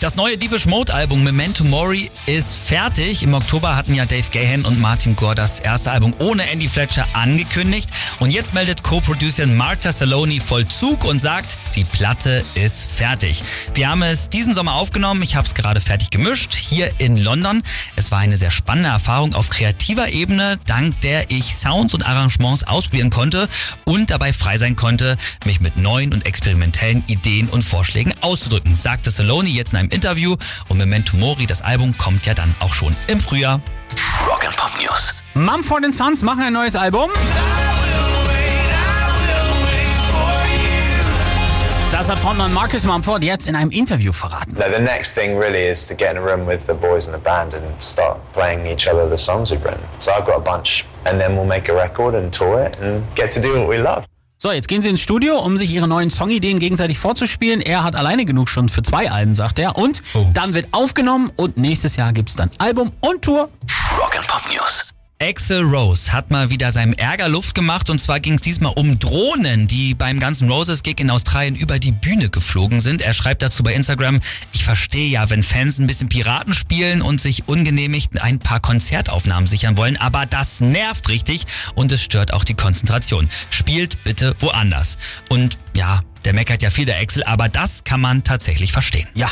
Das neue Deepish Mode Album Memento Mori ist fertig. Im Oktober hatten ja Dave Gahan und Martin Gore das erste Album ohne Andy Fletcher angekündigt. Und jetzt meldet Co-Producerin Marta Saloni Vollzug und sagt, die Platte ist fertig. Wir haben es diesen Sommer aufgenommen. Ich habe es gerade fertig gemischt hier in London. Es war eine sehr spannende Erfahrung auf kreativer Ebene, dank der ich Sounds und Arrangements ausprobieren konnte und dabei frei sein konnte, mich mit neuen und experimentellen Ideen und Vorschlägen auszudrücken, sagte Saloni jetzt in einem Interview. Und Memento Mori, das Album, kommt ja dann auch schon im Frühjahr. Rock and Pop News. Mumford Sons machen ein neues Album. Das hat Frontmann Marcus Mumford jetzt in einem Interview verraten. No, the next thing really is to get in a room with the boys in the band and start playing each other the songs we've written. So I've got a bunch, and then we'll make a record and tour it and get to do what we love. So, jetzt gehen sie ins Studio, um sich ihre neuen Songideen gegenseitig vorzuspielen. Er hat alleine genug schon für zwei Alben, sagt er. Und Oh. dann wird aufgenommen und nächstes Jahr gibt's dann Album und Tour. Rock and Pop News. Axel Rose hat mal wieder seinem Ärger Luft gemacht und zwar ging es diesmal um Drohnen, die beim ganzen Roses Gig in Australien über die Bühne geflogen sind. Er schreibt dazu bei Instagram, ich verstehe ja, wenn Fans ein bisschen Piraten spielen und sich ungenehmigt ein paar Konzertaufnahmen sichern wollen, aber das nervt richtig und es stört auch die Konzentration. Spielt bitte woanders. Und ja, der meckert ja viel der Axel, aber das kann man tatsächlich verstehen. Ja,